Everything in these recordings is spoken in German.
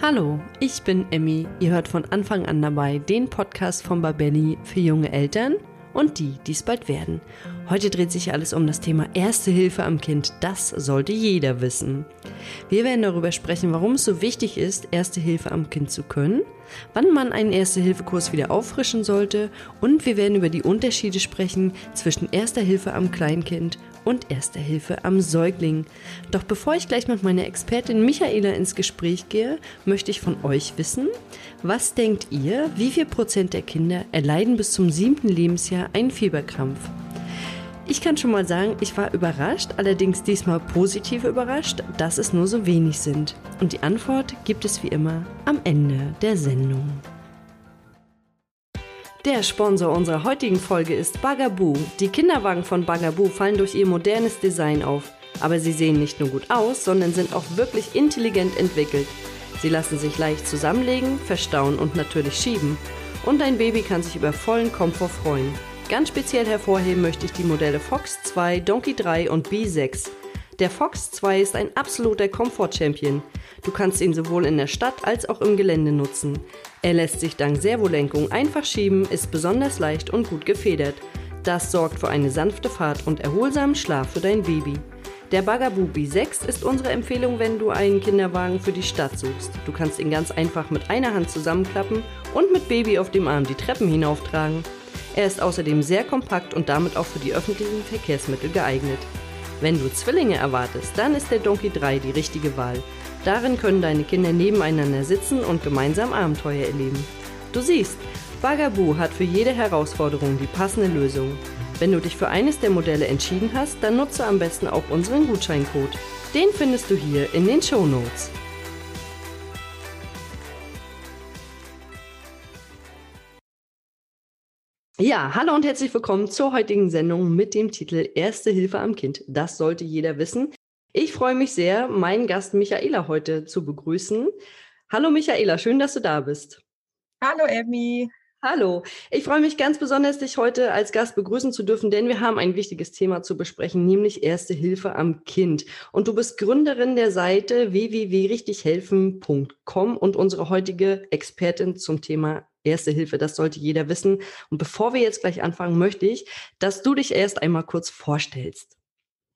Hallo, ich bin Emmy. Ihr hört von Anfang an dabei den Podcast von Babelli für junge Eltern und die, die es bald werden. Heute dreht sich alles um das Thema Erste Hilfe am Kind. Das sollte jeder wissen. Wir werden darüber sprechen, warum es so wichtig ist, Erste Hilfe am Kind zu können, wann man einen Erste-Hilfe-Kurs wieder auffrischen sollte und wir werden über die Unterschiede sprechen zwischen Erster Hilfe am Kleinkind und Erster Hilfe am Säugling. Doch bevor ich gleich mit meiner Expertin Michaela ins Gespräch gehe, möchte ich von euch wissen, was denkt ihr, wie viel Prozent der Kinder erleiden bis zum siebten Lebensjahr einen Fieberkrampf? Ich kann schon mal sagen, ich war überrascht, allerdings diesmal positiv überrascht, dass es nur so wenig sind. Und die Antwort gibt es wie immer am Ende der Sendung. Der Sponsor unserer heutigen Folge ist Bagaboo. Die Kinderwagen von Bagaboo fallen durch ihr modernes Design auf. Aber sie sehen nicht nur gut aus, sondern sind auch wirklich intelligent entwickelt. Sie lassen sich leicht zusammenlegen, verstauen und natürlich schieben. Und dein Baby kann sich über vollen Komfort freuen. Ganz speziell hervorheben möchte ich die Modelle Fox 2, Donkey 3 und B6. Der Fox 2 ist ein absoluter Komfort-Champion. Du kannst ihn sowohl in der Stadt als auch im Gelände nutzen. Er lässt sich dank Servolenkung einfach schieben, ist besonders leicht und gut gefedert. Das sorgt für eine sanfte Fahrt und erholsamen Schlaf für dein Baby. Der Bagaboo B6 ist unsere Empfehlung, wenn du einen Kinderwagen für die Stadt suchst. Du kannst ihn ganz einfach mit einer Hand zusammenklappen und mit Baby auf dem Arm die Treppen hinauftragen. Er ist außerdem sehr kompakt und damit auch für die öffentlichen Verkehrsmittel geeignet. Wenn du Zwillinge erwartest, dann ist der Donkey 3 die richtige Wahl. Darin können deine Kinder nebeneinander sitzen und gemeinsam Abenteuer erleben. Du siehst, Bagaboo hat für jede Herausforderung die passende Lösung. Wenn du dich für eines der Modelle entschieden hast, dann nutze am besten auch unseren Gutscheincode. Den findest du hier in den Show Notes. Ja, hallo und herzlich willkommen zur heutigen Sendung mit dem Titel Erste Hilfe am Kind. Das sollte jeder wissen. Ich freue mich sehr, meinen Gast Michaela heute zu begrüßen. Hallo Michaela, schön, dass du da bist. Hallo Emmy. Hallo, ich freue mich ganz besonders, dich heute als Gast begrüßen zu dürfen, denn wir haben ein wichtiges Thema zu besprechen, nämlich Erste Hilfe am Kind. Und du bist Gründerin der Seite www.richtighelfen.com und unsere heutige Expertin zum Thema Erste Hilfe. Das sollte jeder wissen. Und bevor wir jetzt gleich anfangen, möchte ich, dass du dich erst einmal kurz vorstellst.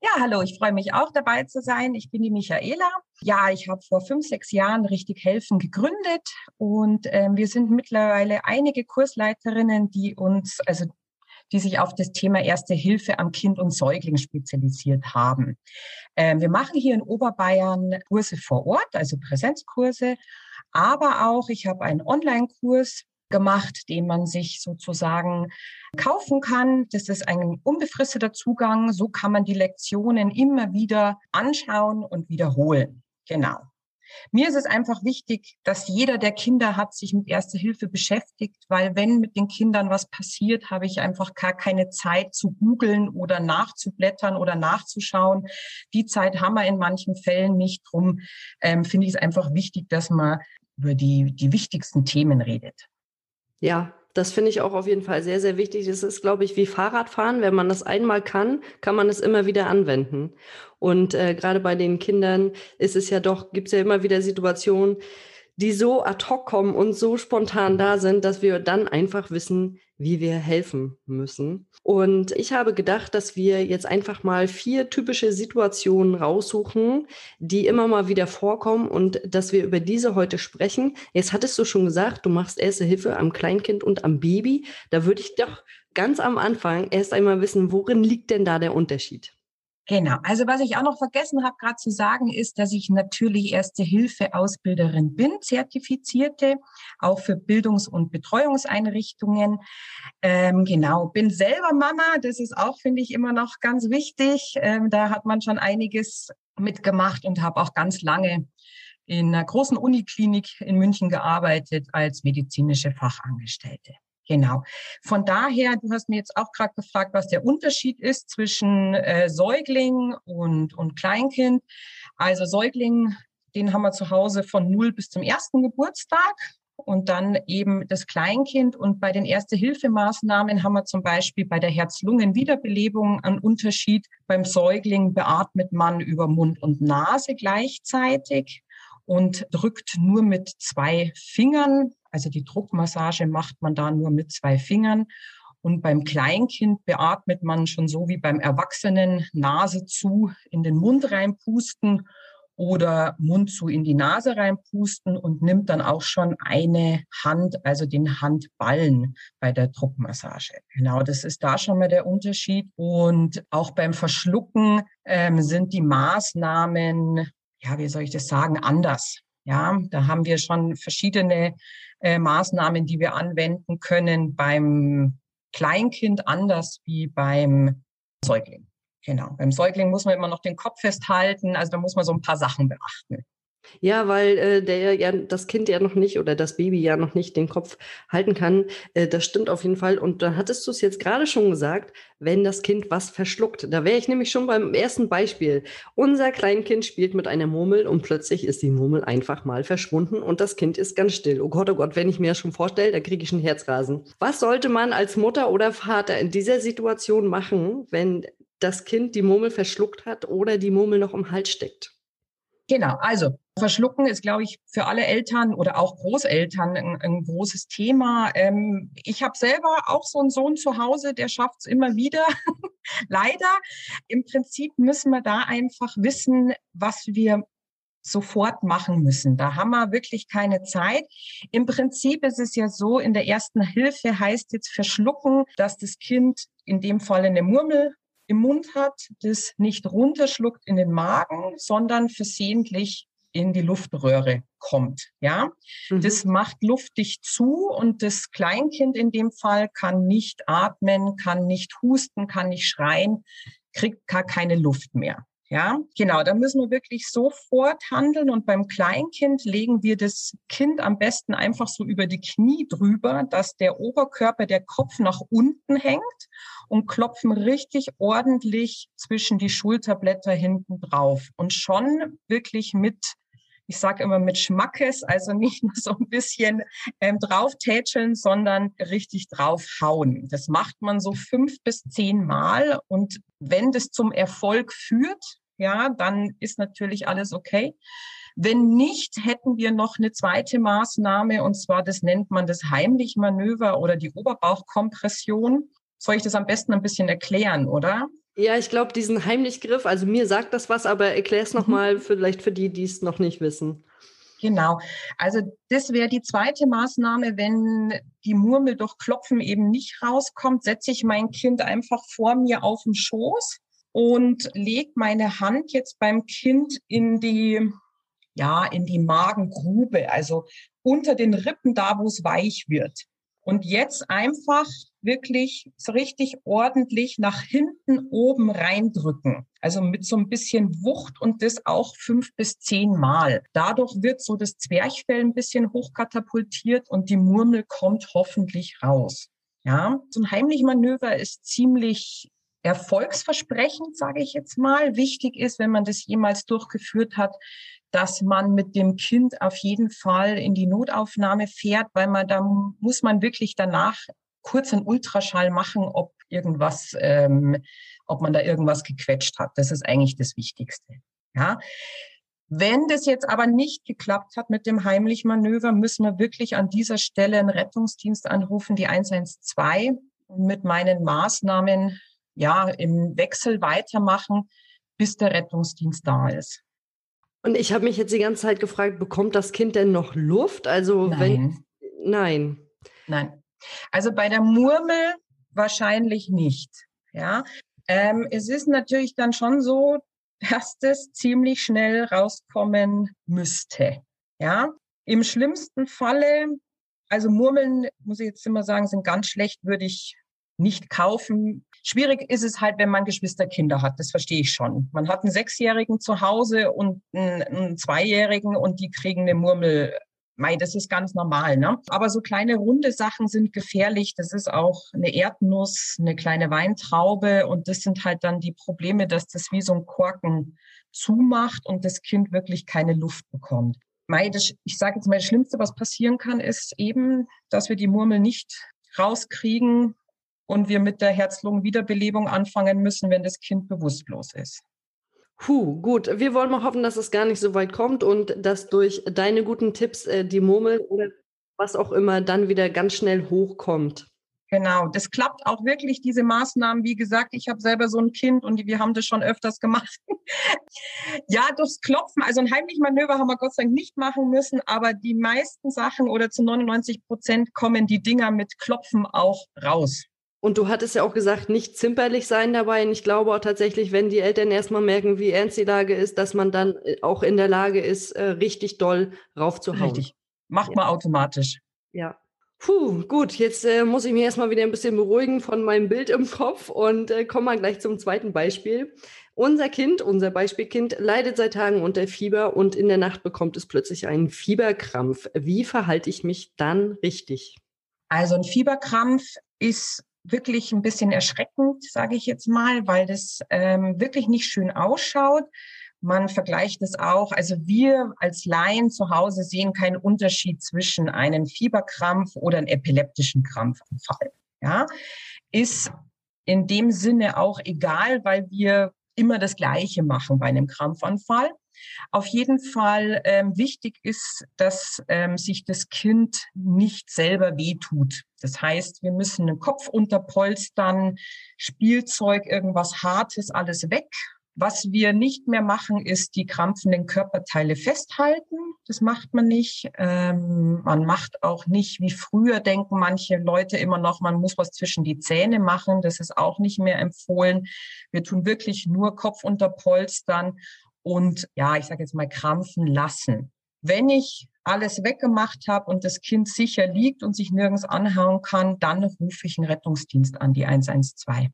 Ja, hallo, ich freue mich auch dabei zu sein. Ich bin die Michaela. Ja, ich habe vor fünf, sechs Jahren richtig helfen gegründet und äh, wir sind mittlerweile einige Kursleiterinnen, die uns, also die sich auf das Thema Erste Hilfe am Kind und Säugling spezialisiert haben. Ähm, wir machen hier in Oberbayern Kurse vor Ort, also Präsenzkurse, aber auch ich habe einen Online-Kurs gemacht, den man sich sozusagen kaufen kann. Das ist ein unbefristeter Zugang. So kann man die Lektionen immer wieder anschauen und wiederholen. Genau. Mir ist es einfach wichtig, dass jeder, der Kinder hat, sich mit Erste Hilfe beschäftigt, weil wenn mit den Kindern was passiert, habe ich einfach gar keine Zeit zu googeln oder nachzublättern oder nachzuschauen. Die Zeit haben wir in manchen Fällen nicht. Drum ähm, finde ich es einfach wichtig, dass man über die, die wichtigsten Themen redet. Ja, das finde ich auch auf jeden Fall sehr, sehr wichtig. Das ist, glaube ich, wie Fahrradfahren. Wenn man das einmal kann, kann man es immer wieder anwenden. Und äh, gerade bei den Kindern ist es ja doch, gibt es ja immer wieder Situationen, die so ad hoc kommen und so spontan da sind, dass wir dann einfach wissen, wie wir helfen müssen. Und ich habe gedacht, dass wir jetzt einfach mal vier typische Situationen raussuchen, die immer mal wieder vorkommen und dass wir über diese heute sprechen. Jetzt hattest du schon gesagt, du machst erste Hilfe am Kleinkind und am Baby. Da würde ich doch ganz am Anfang erst einmal wissen, worin liegt denn da der Unterschied? Genau. Also was ich auch noch vergessen habe gerade zu sagen, ist, dass ich natürlich Erste Hilfe Ausbilderin bin, zertifizierte, auch für Bildungs- und Betreuungseinrichtungen. Ähm, genau. Bin selber Mama. Das ist auch, finde ich, immer noch ganz wichtig. Ähm, da hat man schon einiges mitgemacht und habe auch ganz lange in einer großen Uniklinik in München gearbeitet als medizinische Fachangestellte. Genau. Von daher, du hast mir jetzt auch gerade gefragt, was der Unterschied ist zwischen äh, Säugling und, und Kleinkind. Also Säugling, den haben wir zu Hause von null bis zum ersten Geburtstag und dann eben das Kleinkind. Und bei den Erste-Hilfemaßnahmen haben wir zum Beispiel bei der Herz-Lungen-Wiederbelebung einen Unterschied. Beim Säugling beatmet man über Mund und Nase gleichzeitig und drückt nur mit zwei Fingern. Also die Druckmassage macht man da nur mit zwei Fingern. Und beim Kleinkind beatmet man schon so wie beim Erwachsenen Nase zu in den Mund reinpusten oder Mund zu in die Nase reinpusten und nimmt dann auch schon eine Hand, also den Handballen bei der Druckmassage. Genau, das ist da schon mal der Unterschied. Und auch beim Verschlucken ähm, sind die Maßnahmen, ja, wie soll ich das sagen, anders. Ja, da haben wir schon verschiedene äh, Maßnahmen, die wir anwenden können beim Kleinkind anders wie beim Säugling. Genau. Beim Säugling muss man immer noch den Kopf festhalten. Also da muss man so ein paar Sachen beachten. Ja, weil äh, der ja das Kind ja noch nicht oder das Baby ja noch nicht den Kopf halten kann. Äh, das stimmt auf jeden Fall. Und da hattest du es jetzt gerade schon gesagt, wenn das Kind was verschluckt. Da wäre ich nämlich schon beim ersten Beispiel. Unser Kleinkind spielt mit einer Murmel und plötzlich ist die Murmel einfach mal verschwunden und das Kind ist ganz still. Oh Gott, oh Gott, wenn ich mir das schon vorstelle, da kriege ich einen Herzrasen. Was sollte man als Mutter oder Vater in dieser Situation machen, wenn das Kind die Murmel verschluckt hat oder die Murmel noch im Hals steckt? Genau, also Verschlucken ist, glaube ich, für alle Eltern oder auch Großeltern ein, ein großes Thema. Ähm, ich habe selber auch so einen Sohn zu Hause, der schafft es immer wieder. Leider. Im Prinzip müssen wir da einfach wissen, was wir sofort machen müssen. Da haben wir wirklich keine Zeit. Im Prinzip ist es ja so, in der ersten Hilfe heißt jetzt verschlucken, dass das Kind in dem Fall eine Murmel im Mund hat, das nicht runterschluckt in den Magen, sondern versehentlich in die Luftröhre kommt. Ja, mhm. das macht luftig zu und das Kleinkind in dem Fall kann nicht atmen, kann nicht husten, kann nicht schreien, kriegt gar keine Luft mehr. Ja, genau, da müssen wir wirklich sofort handeln und beim Kleinkind legen wir das Kind am besten einfach so über die Knie drüber, dass der Oberkörper, der Kopf nach unten hängt und klopfen richtig ordentlich zwischen die Schulterblätter hinten drauf und schon wirklich mit ich sage immer mit Schmackes, also nicht nur so ein bisschen ähm, drauftätscheln, sondern richtig draufhauen. Das macht man so fünf bis zehn Mal. Und wenn das zum Erfolg führt, ja, dann ist natürlich alles okay. Wenn nicht, hätten wir noch eine zweite Maßnahme, und zwar das nennt man das Heimlich-Manöver oder die Oberbauchkompression. Soll ich das am besten ein bisschen erklären, oder? Ja, ich glaube, diesen Heimlichgriff, also mir sagt das was, aber erklär es nochmal mhm. vielleicht für die, die es noch nicht wissen. Genau. Also das wäre die zweite Maßnahme, wenn die Murmel durch Klopfen eben nicht rauskommt, setze ich mein Kind einfach vor mir auf den Schoß und lege meine Hand jetzt beim Kind in die, ja, in die Magengrube, also unter den Rippen, da wo es weich wird. Und jetzt einfach wirklich so richtig ordentlich nach hinten oben reindrücken. Also mit so ein bisschen Wucht und das auch fünf bis zehn Mal. Dadurch wird so das Zwerchfell ein bisschen hochkatapultiert und die Murmel kommt hoffentlich raus. Ja, so ein Heimlich-Manöver ist ziemlich erfolgsversprechend, sage ich jetzt mal. Wichtig ist, wenn man das jemals durchgeführt hat, dass man mit dem Kind auf jeden Fall in die Notaufnahme fährt, weil man da muss man wirklich danach kurz einen Ultraschall machen, ob irgendwas, ähm, ob man da irgendwas gequetscht hat. Das ist eigentlich das Wichtigste. Ja. Wenn das jetzt aber nicht geklappt hat mit dem Heimlich-Manöver, müssen wir wirklich an dieser Stelle einen Rettungsdienst anrufen, die 112, und mit meinen Maßnahmen ja im Wechsel weitermachen, bis der Rettungsdienst da ist. Und ich habe mich jetzt die ganze Zeit gefragt, bekommt das Kind denn noch Luft? Also nein. wenn nein. Nein. Also bei der Murmel wahrscheinlich nicht. Ja. Ähm, es ist natürlich dann schon so, dass das ziemlich schnell rauskommen müsste. Ja. Im schlimmsten Falle, also Murmeln, muss ich jetzt immer sagen, sind ganz schlecht, würde ich nicht kaufen. Schwierig ist es halt, wenn man Geschwisterkinder hat. Das verstehe ich schon. Man hat einen Sechsjährigen zu Hause und einen, Zweijährigen und die kriegen eine Murmel. Mei, das ist ganz normal, ne? Aber so kleine runde Sachen sind gefährlich. Das ist auch eine Erdnuss, eine kleine Weintraube und das sind halt dann die Probleme, dass das wie so ein Korken zumacht und das Kind wirklich keine Luft bekommt. Mei, das, ich sage jetzt mal, das Schlimmste, was passieren kann, ist eben, dass wir die Murmel nicht rauskriegen, und wir mit der Herz-Lungen-Wiederbelebung anfangen müssen, wenn das Kind bewusstlos ist. Puh, gut. Wir wollen mal hoffen, dass es gar nicht so weit kommt und dass durch deine guten Tipps äh, die Murmel oder was auch immer dann wieder ganz schnell hochkommt. Genau, das klappt auch wirklich, diese Maßnahmen. Wie gesagt, ich habe selber so ein Kind und wir haben das schon öfters gemacht. ja, durchs Klopfen, also ein heimliches Manöver haben wir Gott sei Dank nicht machen müssen, aber die meisten Sachen oder zu 99 Prozent kommen die Dinger mit Klopfen auch raus. Und du hattest ja auch gesagt, nicht zimperlich sein dabei. Und ich glaube auch tatsächlich, wenn die Eltern erstmal merken, wie ernst die Lage ist, dass man dann äh, auch in der Lage ist, äh, richtig doll raufzuhauen. Richtig. Macht ja. man automatisch. Ja. Puh, gut, jetzt äh, muss ich mich erstmal wieder ein bisschen beruhigen von meinem Bild im Kopf und äh, komme mal gleich zum zweiten Beispiel. Unser Kind, unser Beispielkind, leidet seit Tagen unter Fieber und in der Nacht bekommt es plötzlich einen Fieberkrampf. Wie verhalte ich mich dann richtig? Also ein Fieberkrampf ist wirklich ein bisschen erschreckend, sage ich jetzt mal, weil das ähm, wirklich nicht schön ausschaut. Man vergleicht es auch, also wir als Laien zu Hause sehen keinen Unterschied zwischen einem Fieberkrampf oder einem epileptischen Krampfanfall. Ja, ist in dem Sinne auch egal, weil wir immer das Gleiche machen bei einem Krampfanfall. Auf jeden Fall ähm, wichtig ist, dass ähm, sich das Kind nicht selber wehtut. Das heißt, wir müssen den Kopf unterpolstern, Spielzeug, irgendwas Hartes, alles weg. Was wir nicht mehr machen, ist die krampfenden Körperteile festhalten. Das macht man nicht. Ähm, man macht auch nicht, wie früher denken manche Leute immer noch, man muss was zwischen die Zähne machen. Das ist auch nicht mehr empfohlen. Wir tun wirklich nur Kopf unterpolstern und ja, ich sage jetzt mal krampfen lassen. Wenn ich alles weggemacht habe und das Kind sicher liegt und sich nirgends anhauen kann, dann rufe ich einen Rettungsdienst an, die 112.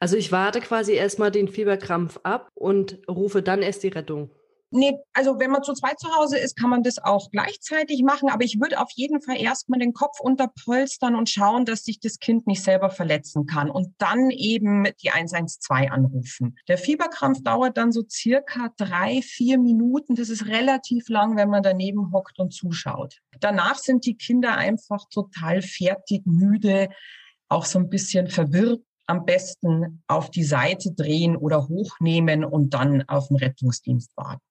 Also ich warte quasi erstmal den Fieberkrampf ab und rufe dann erst die Rettung. Nee, also wenn man zu zweit zu Hause ist, kann man das auch gleichzeitig machen. Aber ich würde auf jeden Fall erstmal den Kopf unterpolstern und schauen, dass sich das Kind nicht selber verletzen kann. Und dann eben die 112 anrufen. Der Fieberkrampf dauert dann so circa drei, vier Minuten. Das ist relativ lang, wenn man daneben hockt und zuschaut. Danach sind die Kinder einfach total fertig, müde, auch so ein bisschen verwirrt am besten auf die Seite drehen oder hochnehmen und dann auf den Rettungsdienst warten.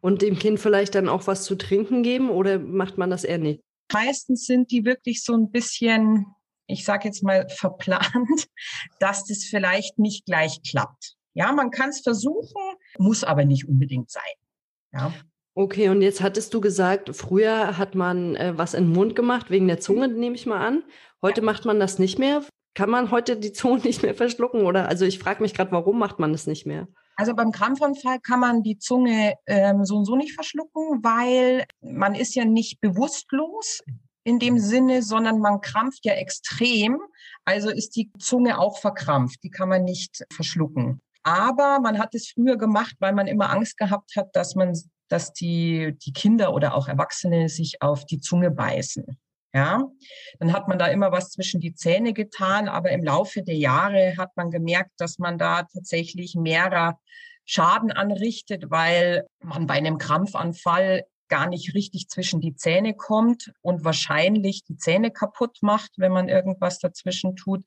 Und dem Kind vielleicht dann auch was zu trinken geben oder macht man das eher nicht? Meistens sind die wirklich so ein bisschen, ich sage jetzt mal, verplant, dass das vielleicht nicht gleich klappt. Ja, man kann es versuchen, muss aber nicht unbedingt sein. Ja. Okay, und jetzt hattest du gesagt, früher hat man äh, was in den Mund gemacht, wegen der Zunge, nehme ich mal an. Heute ja. macht man das nicht mehr. Kann man heute die Zunge nicht mehr verschlucken? Oder also ich frage mich gerade, warum macht man das nicht mehr? Also beim Krampfanfall kann man die Zunge ähm, so und so nicht verschlucken, weil man ist ja nicht bewusstlos in dem Sinne, sondern man krampft ja extrem. Also ist die Zunge auch verkrampft. Die kann man nicht verschlucken. Aber man hat es früher gemacht, weil man immer Angst gehabt hat, dass man, dass die, die Kinder oder auch Erwachsene sich auf die Zunge beißen. Ja, dann hat man da immer was zwischen die Zähne getan, aber im Laufe der Jahre hat man gemerkt, dass man da tatsächlich mehrer Schaden anrichtet, weil man bei einem Krampfanfall gar nicht richtig zwischen die Zähne kommt und wahrscheinlich die Zähne kaputt macht, wenn man irgendwas dazwischen tut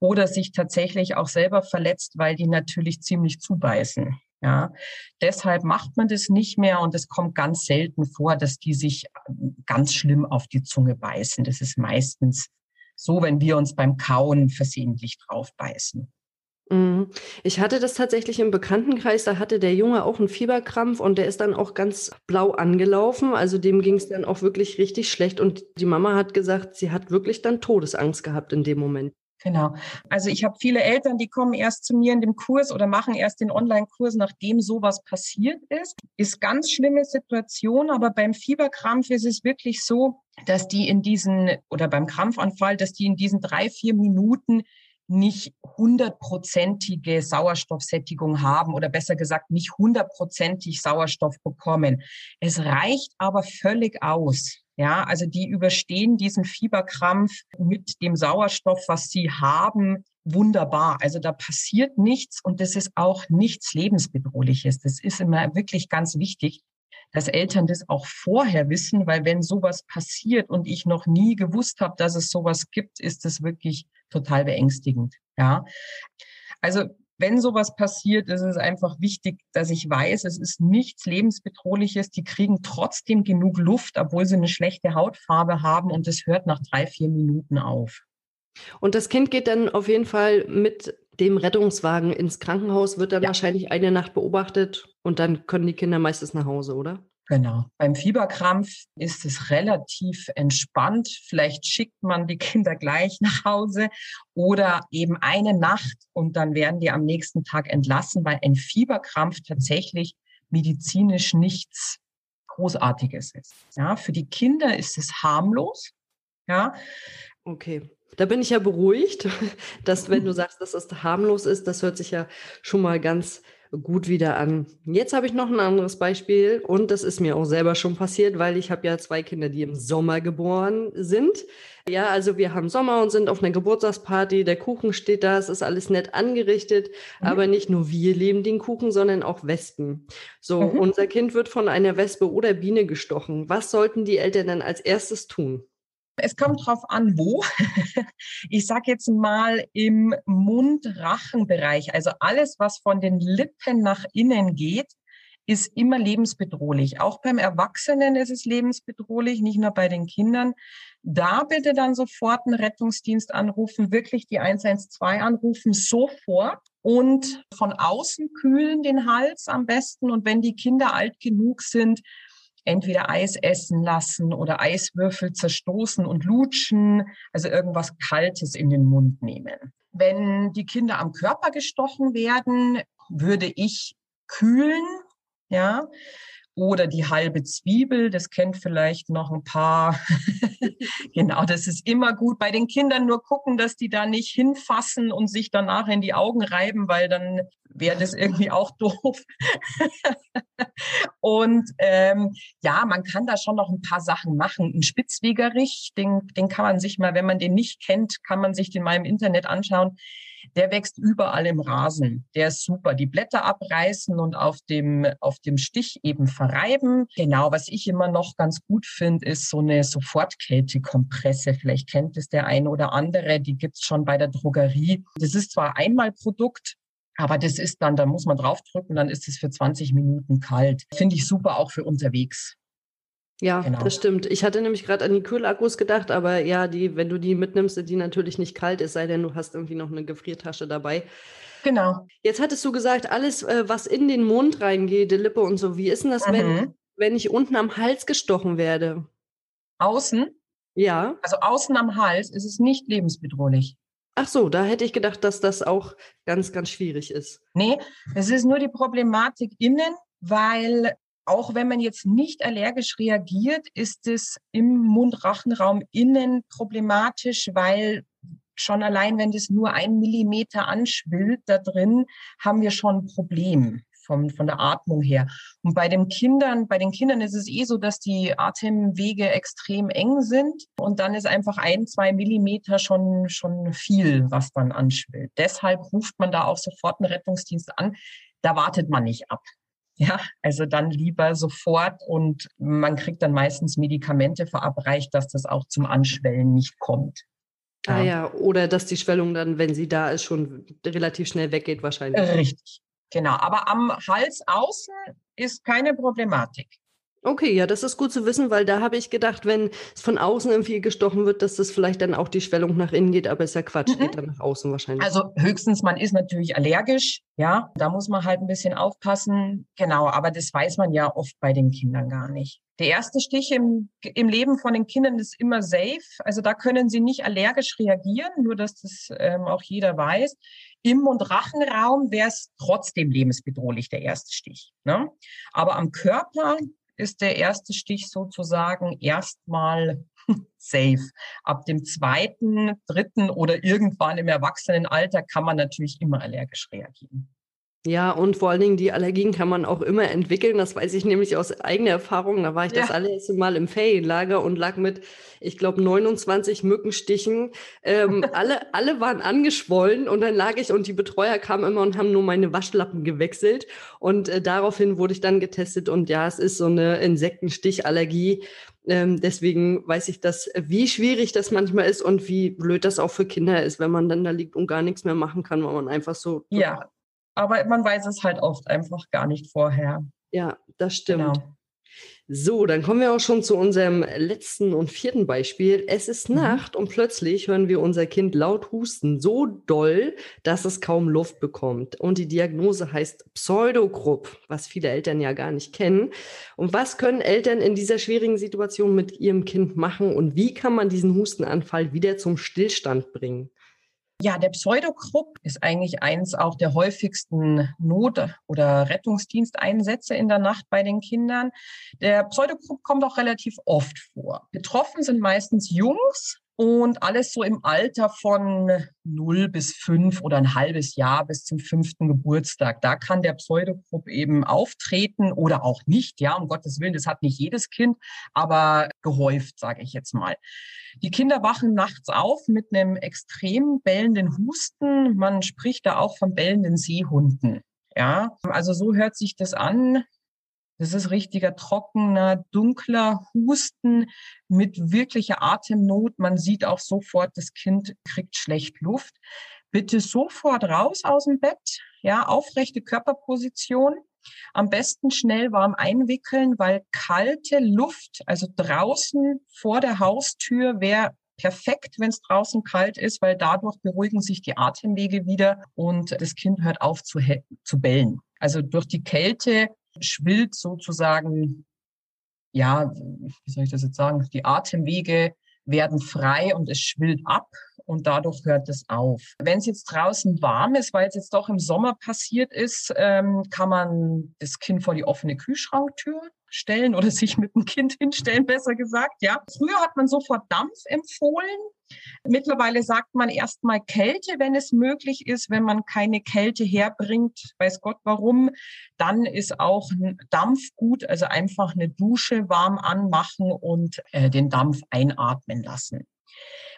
oder sich tatsächlich auch selber verletzt, weil die natürlich ziemlich zubeißen. Ja, deshalb macht man das nicht mehr und es kommt ganz selten vor, dass die sich ähm, ganz schlimm auf die Zunge beißen. Das ist meistens so, wenn wir uns beim Kauen versehentlich drauf beißen. Mhm. Ich hatte das tatsächlich im Bekanntenkreis, da hatte der Junge auch einen Fieberkrampf und der ist dann auch ganz blau angelaufen. Also dem ging es dann auch wirklich richtig schlecht und die Mama hat gesagt, sie hat wirklich dann Todesangst gehabt in dem Moment. Genau. Also ich habe viele Eltern, die kommen erst zu mir in dem Kurs oder machen erst den Online-Kurs, nachdem sowas passiert ist. Ist ganz schlimme Situation, aber beim Fieberkrampf ist es wirklich so, dass die in diesen oder beim Krampfanfall, dass die in diesen drei, vier Minuten nicht hundertprozentige Sauerstoffsättigung haben oder besser gesagt nicht hundertprozentig Sauerstoff bekommen. Es reicht aber völlig aus. Ja, also die überstehen diesen Fieberkrampf mit dem Sauerstoff, was sie haben, wunderbar. Also da passiert nichts und das ist auch nichts lebensbedrohliches. Das ist immer wirklich ganz wichtig, dass Eltern das auch vorher wissen, weil wenn sowas passiert und ich noch nie gewusst habe, dass es sowas gibt, ist das wirklich total beängstigend. Ja. Also wenn sowas passiert, ist es einfach wichtig, dass ich weiß, es ist nichts lebensbedrohliches. Die kriegen trotzdem genug Luft, obwohl sie eine schlechte Hautfarbe haben und es hört nach drei, vier Minuten auf. Und das Kind geht dann auf jeden Fall mit dem Rettungswagen ins Krankenhaus, wird dann ja. wahrscheinlich eine Nacht beobachtet und dann können die Kinder meistens nach Hause, oder? Genau. Beim Fieberkrampf ist es relativ entspannt. Vielleicht schickt man die Kinder gleich nach Hause oder eben eine Nacht und dann werden die am nächsten Tag entlassen, weil ein Fieberkrampf tatsächlich medizinisch nichts Großartiges ist. Ja, für die Kinder ist es harmlos. Ja. Okay. Da bin ich ja beruhigt, dass wenn du sagst, dass es harmlos ist, das hört sich ja schon mal ganz gut wieder an. Jetzt habe ich noch ein anderes Beispiel und das ist mir auch selber schon passiert, weil ich habe ja zwei Kinder, die im Sommer geboren sind. Ja, also wir haben Sommer und sind auf einer Geburtstagsparty, der Kuchen steht da, es ist alles nett angerichtet, mhm. aber nicht nur wir leben den Kuchen, sondern auch Wespen. So, mhm. unser Kind wird von einer Wespe oder Biene gestochen. Was sollten die Eltern dann als erstes tun? Es kommt drauf an, wo. Ich sage jetzt mal im Mund-Rachen-Bereich. Also alles, was von den Lippen nach innen geht, ist immer lebensbedrohlich. Auch beim Erwachsenen ist es lebensbedrohlich, nicht nur bei den Kindern. Da bitte dann sofort einen Rettungsdienst anrufen, wirklich die 112 anrufen, sofort und von außen kühlen den Hals am besten. Und wenn die Kinder alt genug sind, entweder Eis essen lassen oder Eiswürfel zerstoßen und lutschen, also irgendwas Kaltes in den Mund nehmen. Wenn die Kinder am Körper gestochen werden, würde ich kühlen, ja, oder die halbe Zwiebel, das kennt vielleicht noch ein paar. genau, das ist immer gut. Bei den Kindern nur gucken, dass die da nicht hinfassen und sich danach in die Augen reiben, weil dann wäre das irgendwie auch doof. und ähm, ja, man kann da schon noch ein paar Sachen machen. Ein Spitzwegerich, den, den kann man sich mal, wenn man den nicht kennt, kann man sich den mal im Internet anschauen. Der wächst überall im Rasen. Der ist super. Die Blätter abreißen und auf dem, auf dem Stich eben verreiben. Genau, was ich immer noch ganz gut finde, ist so eine Sofortkältekompresse. Vielleicht kennt es der eine oder andere. Die gibt's schon bei der Drogerie. Das ist zwar Einmalprodukt, aber das ist dann, da muss man draufdrücken, dann ist es für 20 Minuten kalt. Finde ich super auch für unterwegs. Ja, genau. das stimmt. Ich hatte nämlich gerade an die Kühlakkus gedacht, aber ja, die, wenn du die mitnimmst, sind die natürlich nicht kalt, es sei denn, du hast irgendwie noch eine Gefriertasche dabei. Genau. Jetzt hattest du gesagt, alles, äh, was in den Mund reingeht, die Lippe und so, wie ist denn das, mhm. wenn, wenn ich unten am Hals gestochen werde? Außen? Ja. Also außen am Hals ist es nicht lebensbedrohlich. Ach so, da hätte ich gedacht, dass das auch ganz, ganz schwierig ist. Nee, es ist nur die Problematik innen, weil auch wenn man jetzt nicht allergisch reagiert, ist es im Mund-Rachenraum innen problematisch, weil schon allein, wenn das nur ein Millimeter anschwillt da drin, haben wir schon ein Problem vom, von der Atmung her. Und bei den Kindern, bei den Kindern ist es eh so, dass die Atemwege extrem eng sind und dann ist einfach ein, zwei Millimeter schon, schon viel, was dann anschwillt. Deshalb ruft man da auch sofort einen Rettungsdienst an. Da wartet man nicht ab. Ja, also dann lieber sofort und man kriegt dann meistens Medikamente verabreicht, dass das auch zum Anschwellen nicht kommt. Ah ja, oder dass die Schwellung dann, wenn sie da ist, schon relativ schnell weggeht wahrscheinlich. Richtig, genau. Aber am Hals außen ist keine Problematik. Okay, ja, das ist gut zu wissen, weil da habe ich gedacht, wenn es von außen irgendwie gestochen wird, dass das vielleicht dann auch die Schwellung nach innen geht, aber ist ja Quatsch, mhm. geht dann nach außen wahrscheinlich. Also höchstens, man ist natürlich allergisch, ja, da muss man halt ein bisschen aufpassen. Genau, aber das weiß man ja oft bei den Kindern gar nicht. Der erste Stich im, im Leben von den Kindern ist immer safe. Also da können sie nicht allergisch reagieren, nur dass das ähm, auch jeder weiß. Im Mund-Rachenraum wäre es trotzdem lebensbedrohlich, der erste Stich. Ne? Aber am Körper ist der erste Stich sozusagen erstmal safe. Ab dem zweiten, dritten oder irgendwann im Erwachsenenalter kann man natürlich immer allergisch reagieren. Ja, und vor allen Dingen die Allergien kann man auch immer entwickeln. Das weiß ich nämlich aus eigener Erfahrung. Da war ich ja. das allererste Mal im Ferienlager und lag mit, ich glaube, 29 Mückenstichen. Ähm, alle, alle waren angeschwollen und dann lag ich und die Betreuer kamen immer und haben nur meine Waschlappen gewechselt. Und äh, daraufhin wurde ich dann getestet und ja, es ist so eine Insektenstichallergie. Ähm, deswegen weiß ich das, wie schwierig das manchmal ist und wie blöd das auch für Kinder ist, wenn man dann da liegt und gar nichts mehr machen kann, weil man einfach so ja aber man weiß es halt oft einfach gar nicht vorher. Ja, das stimmt. Genau. So, dann kommen wir auch schon zu unserem letzten und vierten Beispiel. Es ist mhm. Nacht und plötzlich hören wir unser Kind laut husten, so doll, dass es kaum Luft bekommt. Und die Diagnose heißt Pseudogrupp, was viele Eltern ja gar nicht kennen. Und was können Eltern in dieser schwierigen Situation mit ihrem Kind machen und wie kann man diesen Hustenanfall wieder zum Stillstand bringen? Ja, der Pseudokrupp ist eigentlich eins auch der häufigsten Not- oder Rettungsdiensteinsätze in der Nacht bei den Kindern. Der Pseudokrupp kommt auch relativ oft vor. Betroffen sind meistens Jungs, und alles so im Alter von 0 bis 5 oder ein halbes Jahr bis zum fünften Geburtstag. Da kann der Pseudogrupp eben auftreten oder auch nicht. Ja, um Gottes Willen, das hat nicht jedes Kind, aber gehäuft, sage ich jetzt mal. Die Kinder wachen nachts auf mit einem extrem bellenden Husten. Man spricht da auch von bellenden Seehunden. Ja, also so hört sich das an. Das ist richtiger trockener, dunkler Husten mit wirklicher Atemnot. Man sieht auch sofort, das Kind kriegt schlecht Luft. Bitte sofort raus aus dem Bett, ja, aufrechte Körperposition. Am besten schnell warm einwickeln, weil kalte Luft, also draußen vor der Haustür, wäre perfekt, wenn es draußen kalt ist, weil dadurch beruhigen sich die Atemwege wieder und das Kind hört auf zu, zu bellen. Also durch die Kälte schwillt sozusagen, ja, wie soll ich das jetzt sagen, die Atemwege werden frei und es schwillt ab und dadurch hört es auf. Wenn es jetzt draußen warm ist, weil es jetzt doch im Sommer passiert ist, ähm, kann man das Kind vor die offene Kühlschranktür stellen oder sich mit dem Kind hinstellen, besser gesagt. Ja, früher hat man sofort Dampf empfohlen. Mittlerweile sagt man erstmal Kälte, wenn es möglich ist. Wenn man keine Kälte herbringt, weiß Gott warum, dann ist auch ein Dampf gut. Also einfach eine Dusche warm anmachen und äh, den Dampf einatmen lassen.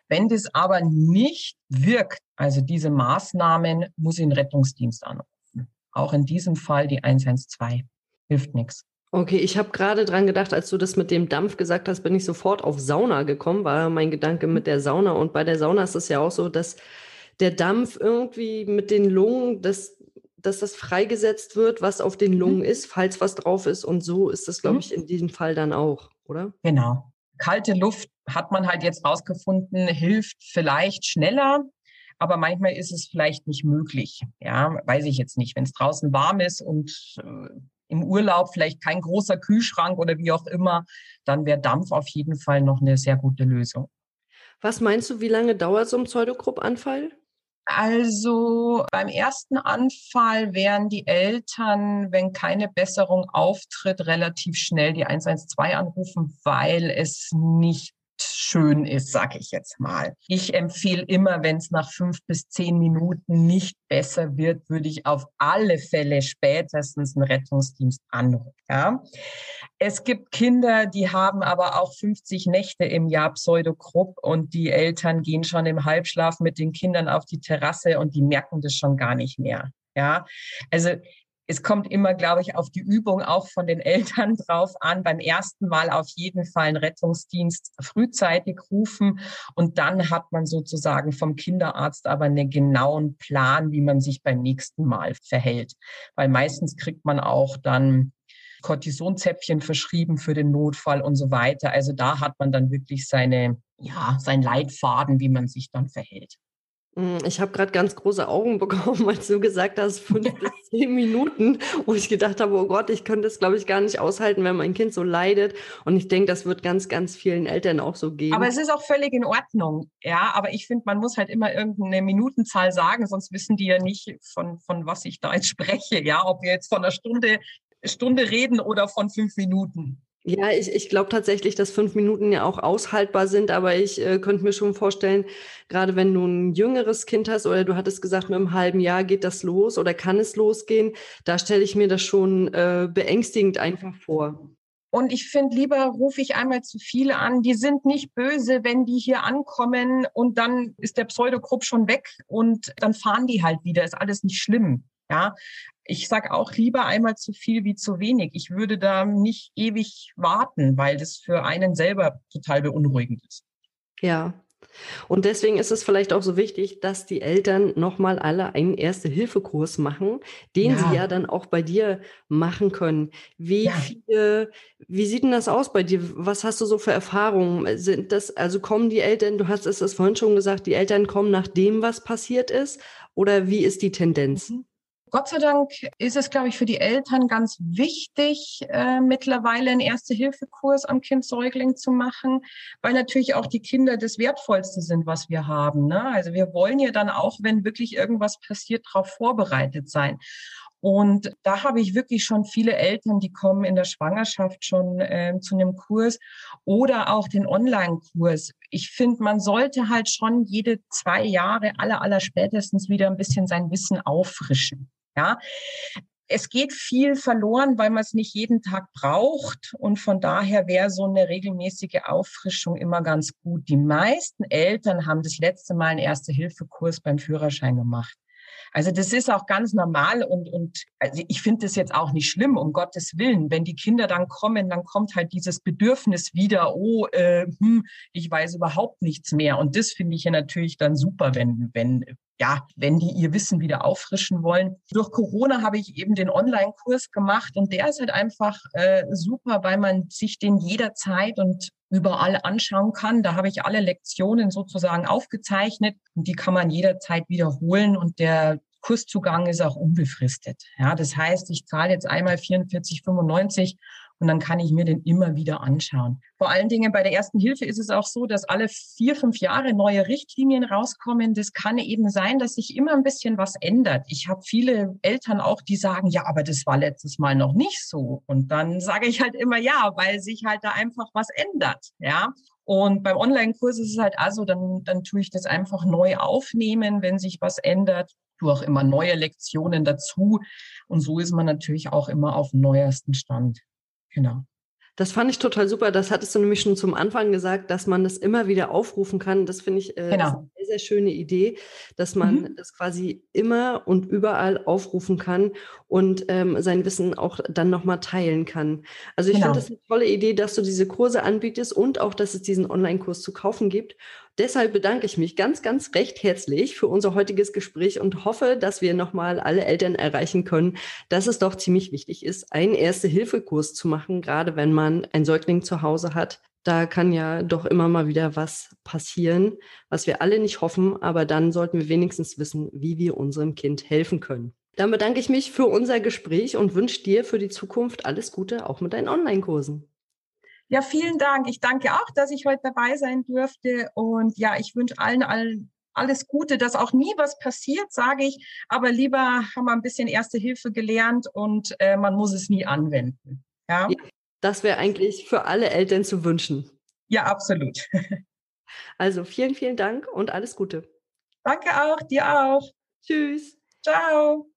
Wenn das aber nicht wirkt, also diese Maßnahmen, muss ich den Rettungsdienst anrufen. Auch in diesem Fall die 112. Hilft nichts. Okay, ich habe gerade dran gedacht, als du das mit dem Dampf gesagt hast, bin ich sofort auf Sauna gekommen, war mein Gedanke mit der Sauna. Und bei der Sauna ist es ja auch so, dass der Dampf irgendwie mit den Lungen, dass, dass das freigesetzt wird, was auf den Lungen mhm. ist, falls was drauf ist. Und so ist das, glaube mhm. ich, in diesem Fall dann auch, oder? Genau. Kalte Luft hat man halt jetzt rausgefunden, hilft vielleicht schneller, aber manchmal ist es vielleicht nicht möglich. Ja, weiß ich jetzt nicht. Wenn es draußen warm ist und äh, im Urlaub vielleicht kein großer Kühlschrank oder wie auch immer, dann wäre Dampf auf jeden Fall noch eine sehr gute Lösung. Was meinst du, wie lange dauert so ein Pseudogrupp-Anfall? Also beim ersten Anfall wären die Eltern, wenn keine Besserung auftritt, relativ schnell die 112 anrufen, weil es nicht schön ist, sage ich jetzt mal. Ich empfehle immer, wenn es nach fünf bis zehn Minuten nicht besser wird, würde ich auf alle Fälle spätestens einen Rettungsdienst anrufen. Ja? Es gibt Kinder, die haben aber auch 50 Nächte im Jahr Pseudogrupp und die Eltern gehen schon im Halbschlaf mit den Kindern auf die Terrasse und die merken das schon gar nicht mehr. Ja, also es kommt immer, glaube ich, auf die Übung auch von den Eltern drauf an. Beim ersten Mal auf jeden Fall einen Rettungsdienst frühzeitig rufen und dann hat man sozusagen vom Kinderarzt aber einen genauen Plan, wie man sich beim nächsten Mal verhält. Weil meistens kriegt man auch dann Cortisonzäpfchen verschrieben für den Notfall und so weiter. Also da hat man dann wirklich seine, ja, sein Leitfaden, wie man sich dann verhält. Hm, ich habe gerade ganz große Augen bekommen, als du gesagt hast, fünf bis zehn Minuten, wo ich gedacht habe, oh Gott, ich könnte es, glaube ich, gar nicht aushalten, wenn mein Kind so leidet. Und ich denke, das wird ganz, ganz vielen Eltern auch so gehen. Aber es ist auch völlig in Ordnung, ja. Aber ich finde, man muss halt immer irgendeine Minutenzahl sagen, sonst wissen die ja nicht, von, von was ich da jetzt spreche, ja. Ob wir jetzt von einer Stunde, Stunde reden oder von fünf Minuten. Ja, ich, ich glaube tatsächlich, dass fünf Minuten ja auch aushaltbar sind, aber ich äh, könnte mir schon vorstellen, gerade wenn du ein jüngeres Kind hast oder du hattest gesagt, mit einem halben Jahr geht das los oder kann es losgehen, da stelle ich mir das schon äh, beängstigend einfach vor. Und ich finde, lieber rufe ich einmal zu viele an. Die sind nicht böse, wenn die hier ankommen und dann ist der Pseudogrupp schon weg und dann fahren die halt wieder. Ist alles nicht schlimm. Ja, ich sage auch lieber einmal zu viel wie zu wenig. Ich würde da nicht ewig warten, weil das für einen selber total beunruhigend ist. Ja. Und deswegen ist es vielleicht auch so wichtig, dass die Eltern nochmal alle einen Erste-Hilfe-Kurs machen, den ja. sie ja dann auch bei dir machen können. Wie ja. viele, wie sieht denn das aus bei dir? Was hast du so für Erfahrungen? Sind das, also kommen die Eltern, du hast es vorhin schon gesagt, die Eltern kommen nach dem, was passiert ist? Oder wie ist die Tendenz? Mhm. Gott sei Dank ist es, glaube ich, für die Eltern ganz wichtig, äh, mittlerweile einen Erste-Hilfe-Kurs am Kind-Säugling zu machen, weil natürlich auch die Kinder das Wertvollste sind, was wir haben. Ne? Also wir wollen ja dann auch, wenn wirklich irgendwas passiert, darauf vorbereitet sein. Und da habe ich wirklich schon viele Eltern, die kommen in der Schwangerschaft schon äh, zu einem Kurs oder auch den Online-Kurs. Ich finde, man sollte halt schon jede zwei Jahre aller, aller spätestens wieder ein bisschen sein Wissen auffrischen. Ja, es geht viel verloren, weil man es nicht jeden Tag braucht. Und von daher wäre so eine regelmäßige Auffrischung immer ganz gut. Die meisten Eltern haben das letzte Mal einen Erste-Hilfe-Kurs beim Führerschein gemacht. Also das ist auch ganz normal und, und also ich finde das jetzt auch nicht schlimm, um Gottes Willen. Wenn die Kinder dann kommen, dann kommt halt dieses Bedürfnis wieder, oh, äh, hm, ich weiß überhaupt nichts mehr. Und das finde ich ja natürlich dann super, wenn, wenn, ja, wenn die ihr Wissen wieder auffrischen wollen. Durch Corona habe ich eben den Online-Kurs gemacht und der ist halt einfach äh, super, weil man sich den jederzeit und überall anschauen kann. Da habe ich alle Lektionen sozusagen aufgezeichnet und die kann man jederzeit wiederholen und der Kurszugang ist auch unbefristet. Ja, das heißt, ich zahle jetzt einmal 44,95 und dann kann ich mir den immer wieder anschauen. Vor allen Dingen bei der ersten Hilfe ist es auch so, dass alle vier, fünf Jahre neue Richtlinien rauskommen. Das kann eben sein, dass sich immer ein bisschen was ändert. Ich habe viele Eltern auch, die sagen, ja, aber das war letztes Mal noch nicht so. Und dann sage ich halt immer ja, weil sich halt da einfach was ändert. Ja. Und beim Online-Kurs ist es halt also, dann, dann tue ich das einfach neu aufnehmen, wenn sich was ändert. Tue auch immer neue Lektionen dazu. Und so ist man natürlich auch immer auf dem neuesten Stand. Genau. Das fand ich total super. Das hattest du nämlich schon zum Anfang gesagt, dass man das immer wieder aufrufen kann. Das finde ich äh, genau. eine sehr, sehr schöne Idee, dass man mhm. das quasi immer und überall aufrufen kann und ähm, sein Wissen auch dann nochmal teilen kann. Also ich genau. finde das eine tolle Idee, dass du diese Kurse anbietest und auch, dass es diesen Online-Kurs zu kaufen gibt. Deshalb bedanke ich mich ganz, ganz recht herzlich für unser heutiges Gespräch und hoffe, dass wir nochmal alle Eltern erreichen können, dass es doch ziemlich wichtig ist, einen Erste-Hilfe-Kurs zu machen, gerade wenn man ein Säugling zu Hause hat. Da kann ja doch immer mal wieder was passieren, was wir alle nicht hoffen, aber dann sollten wir wenigstens wissen, wie wir unserem Kind helfen können. Dann bedanke ich mich für unser Gespräch und wünsche dir für die Zukunft alles Gute, auch mit deinen Online-Kursen. Ja, vielen Dank. Ich danke auch, dass ich heute dabei sein durfte. Und ja, ich wünsche allen, allen alles Gute, dass auch nie was passiert, sage ich. Aber lieber haben wir ein bisschen Erste Hilfe gelernt und äh, man muss es nie anwenden. Ja. ja das wäre eigentlich für alle Eltern zu wünschen. Ja, absolut. Also vielen, vielen Dank und alles Gute. Danke auch, dir auch. Tschüss. Ciao.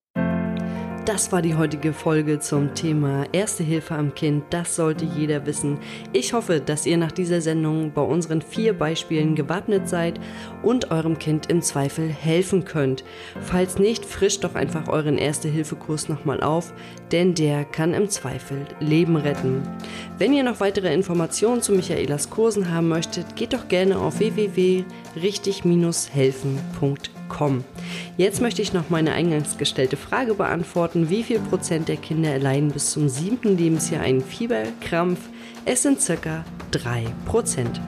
Das war die heutige Folge zum Thema Erste Hilfe am Kind. Das sollte jeder wissen. Ich hoffe, dass ihr nach dieser Sendung bei unseren vier Beispielen gewappnet seid und eurem Kind im Zweifel helfen könnt. Falls nicht, frischt doch einfach euren Erste-Hilfe-Kurs nochmal auf, denn der kann im Zweifel Leben retten. Wenn ihr noch weitere Informationen zu Michaelas Kursen haben möchtet, geht doch gerne auf www.richtig-helfen.com kommen. Jetzt möchte ich noch meine eingangs gestellte Frage beantworten. Wie viel Prozent der Kinder erleiden bis zum siebten Lebensjahr einen Fieberkrampf? Es sind circa drei Prozent.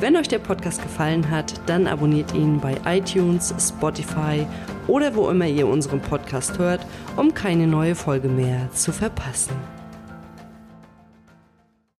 Wenn euch der Podcast gefallen hat, dann abonniert ihn bei iTunes, Spotify oder wo immer ihr unseren Podcast hört, um keine neue Folge mehr zu verpassen.